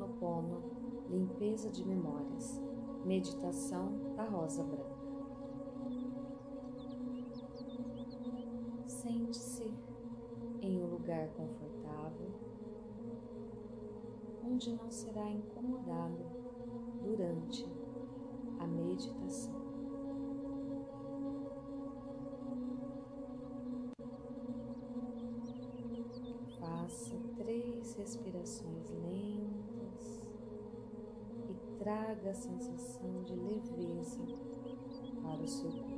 Ho'oponopono, limpeza de memórias, meditação da rosa branca. Sente-se em um lugar confortável, onde não será incomodado durante a meditação. Faça três respirações lentas traga a sensação de leveza para o seu corpo.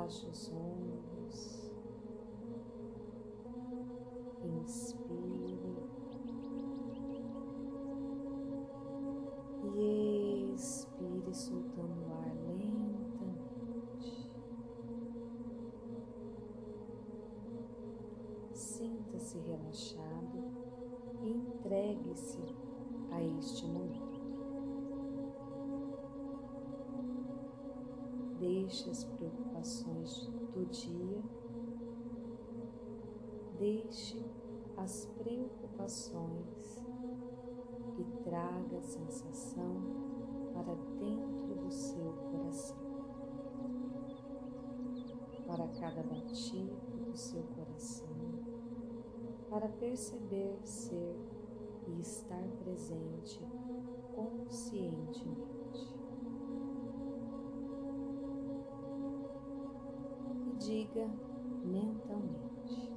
Relaxe os ombros, inspire e expire, soltando o ar lentamente. Sinta-se relaxado entregue-se a este momento. Deixe as preocupações do dia, deixe as preocupações e traga a sensação para dentro do seu coração. Para cada batido do seu coração, para perceber ser e estar presente conscientemente. Diga mentalmente: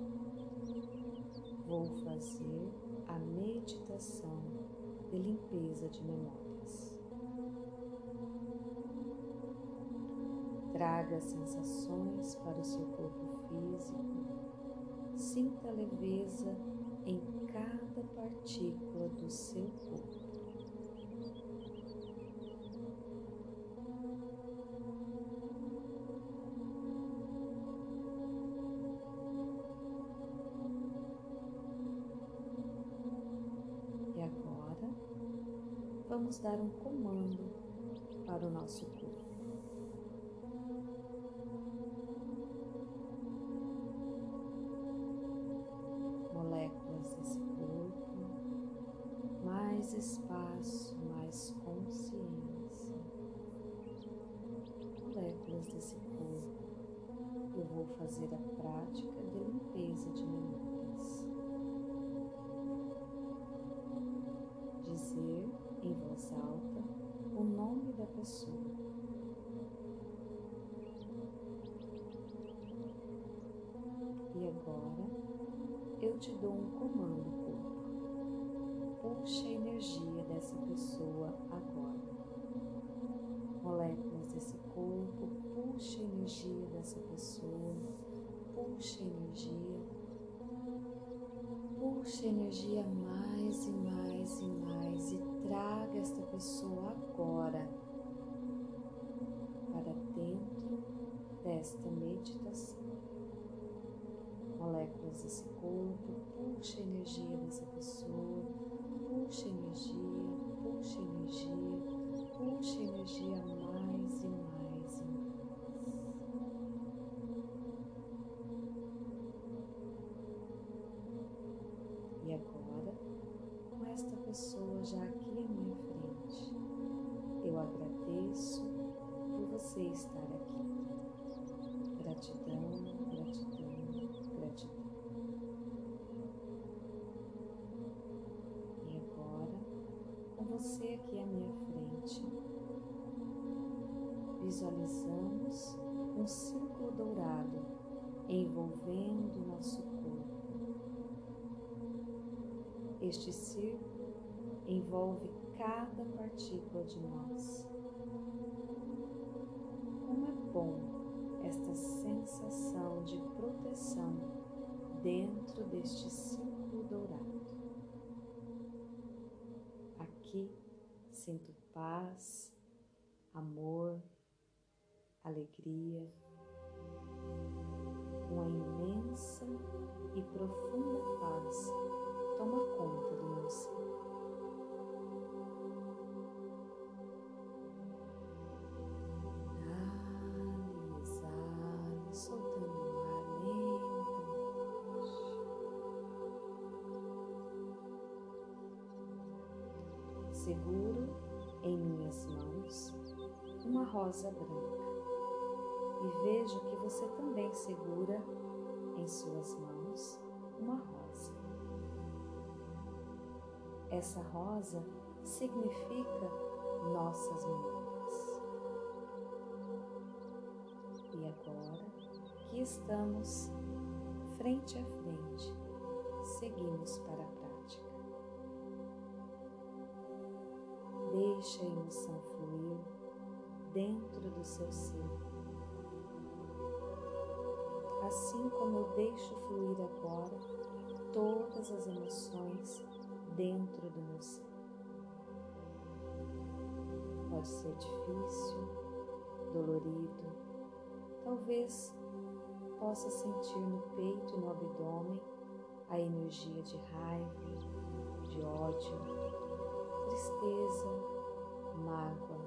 Vou fazer a meditação de limpeza de memórias. Traga sensações para o seu corpo físico Sinta leveza em cada partícula do seu corpo. Vamos dar um comando para o nosso corpo. espaço, mais consciência. Moléculas desse corpo, eu vou fazer a prática de limpeza de memórias. Dizer em voz alta o nome da pessoa. E agora eu te dou um comando puxe a energia dessa pessoa agora. Moléculas desse corpo, puxe a energia dessa pessoa, puxe a energia, puxe a energia mais e mais e mais traga esta pessoa agora para dentro desta meditação moléculas desse corpo, puxe a energia dessa pessoa, puxe energia, puxe energia, puxe energia mais e mais e mais. E agora, com esta pessoa já aqui agradeço por você estar aqui. Gratidão, gratidão, gratidão. você aqui à minha frente. Visualizamos um círculo dourado envolvendo nosso corpo. Este círculo envolve cada partícula de nós. Como é bom esta sensação de proteção dentro deste círculo dourado. Aqui sinto paz, amor, alegria, uma imensa e profunda paz toma conta Seguro em minhas mãos uma rosa branca e vejo que você também segura em suas mãos uma rosa. Essa rosa significa nossas memórias. E agora que estamos frente a frente, seguimos para a Deixe a emoção fluir dentro do seu ser. Assim como eu deixo fluir agora todas as emoções dentro do meu ser. Pode ser difícil, dolorido, talvez possa sentir no peito e no abdômen a energia de raiva, de ódio, tristeza, mágoa.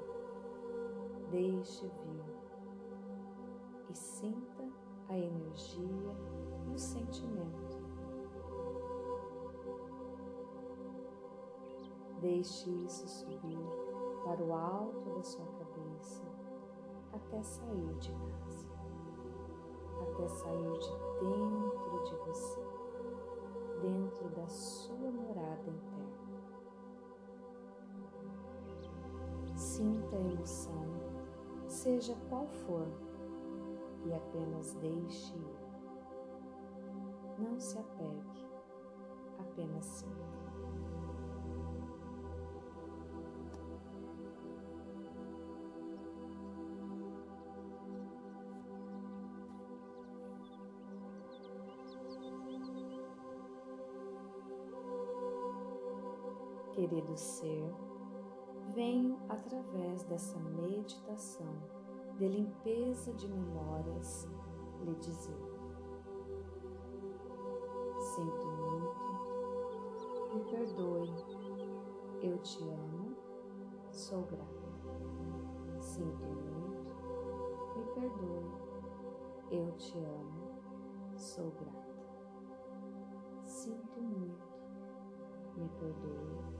Deixe vir e sinta a energia e o sentimento. Deixe isso subir para o alto da sua cabeça até sair de casa, até sair de dentro de você, dentro da sua Sinta a emoção, seja qual for, e apenas deixe. Não se apegue, apenas sinta. Querido ser, venho através dessa meditação de limpeza de memórias lhe dizer: Sinto muito, me perdoe, eu te amo, sou grata. Sinto muito, me perdoe, eu te amo, sou grata. Sinto muito, me perdoe,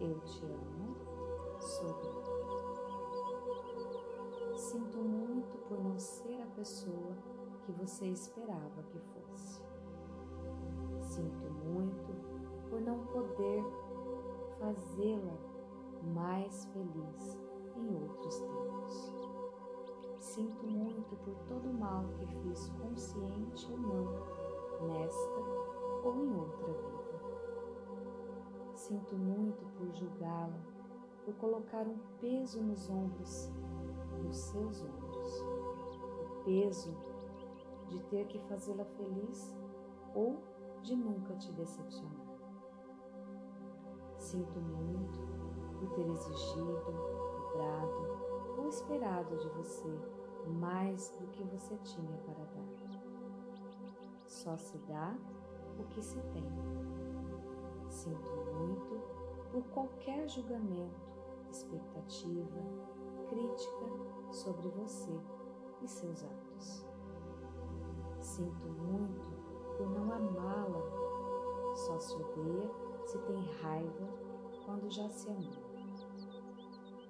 eu te amo, grata. Sinto muito por não ser a pessoa que você esperava que fosse. Sinto muito por não poder fazê-la mais feliz em outros tempos. Sinto muito por todo o mal que fiz, consciente ou não, nesta ou em outra vida. Sinto muito por julgá-la, por colocar um peso nos ombros, nos seus ombros, o peso de ter que fazê-la feliz ou de nunca te decepcionar. Sinto muito por ter exigido, cobrado ou esperado de você mais do que você tinha para dar. Só se dá o que se tem. Sinto muito por qualquer julgamento, expectativa, crítica sobre você e seus atos. Sinto muito por não amá-la, só se odeia se tem raiva quando já se amou.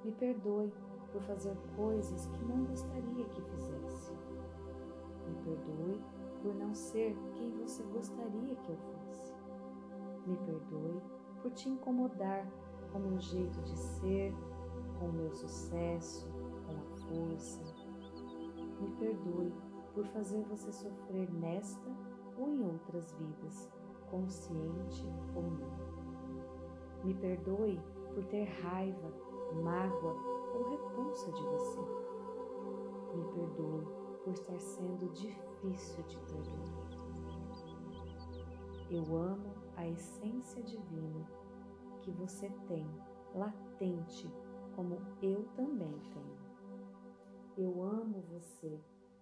Me perdoe por fazer coisas que não gostaria que fizesse. Me perdoe por não ser quem você gostaria que eu fosse. Me perdoe por te incomodar com meu jeito de ser, com o meu sucesso, com a força. Me perdoe por fazer você sofrer nesta ou em outras vidas, consciente ou não. Me perdoe por ter raiva, mágoa ou repulsa de você. Me perdoe por estar sendo difícil de perdoar. Eu amo a essência divina que você tem latente, como eu também tenho. eu amo você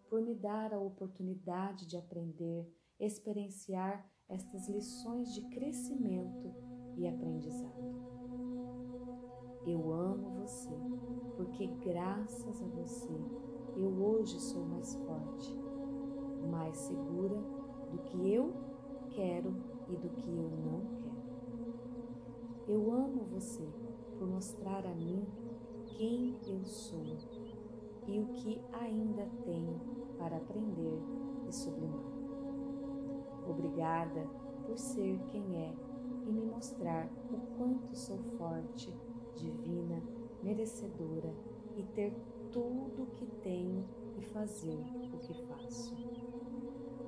por me dar a oportunidade de aprender, experienciar estas lições de crescimento e aprendizado. Eu amo você porque, graças a você, eu hoje sou mais forte, mais segura do que eu quero e do que eu não quero. Eu amo você por mostrar a mim quem eu sou e o que ainda tenho para aprender e sublimar. Obrigada por ser quem é e me mostrar o quanto sou forte, divina, merecedora e ter tudo o que tenho e fazer o que faço.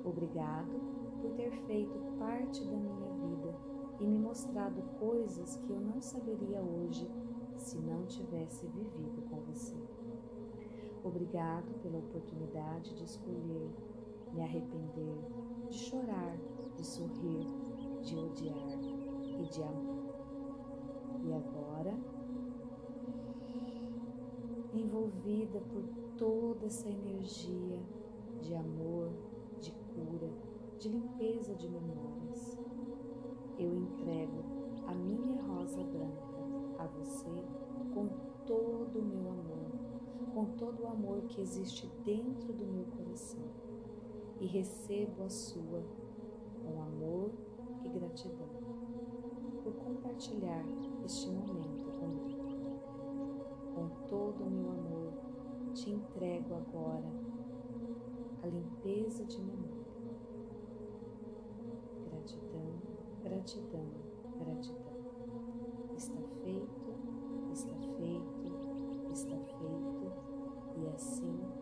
Obrigado por ter feito parte da minha vida e me mostrado coisas que eu não saberia hoje se não tivesse vivido com você. Obrigado pela oportunidade de escolher, me arrepender, de chorar, de sorrir, de odiar e de amar. E agora, envolvida por toda essa energia de amor, de cura, de limpeza de memórias, eu entrego a minha rosa branca a você com todo o meu amor, com todo o amor que existe dentro do meu coração e recebo a sua com amor e gratidão por compartilhar este momento comigo. Com todo o meu amor, te entrego agora a limpeza de memória. gratidão, gratidão. Está feito, está feito, está feito, e assim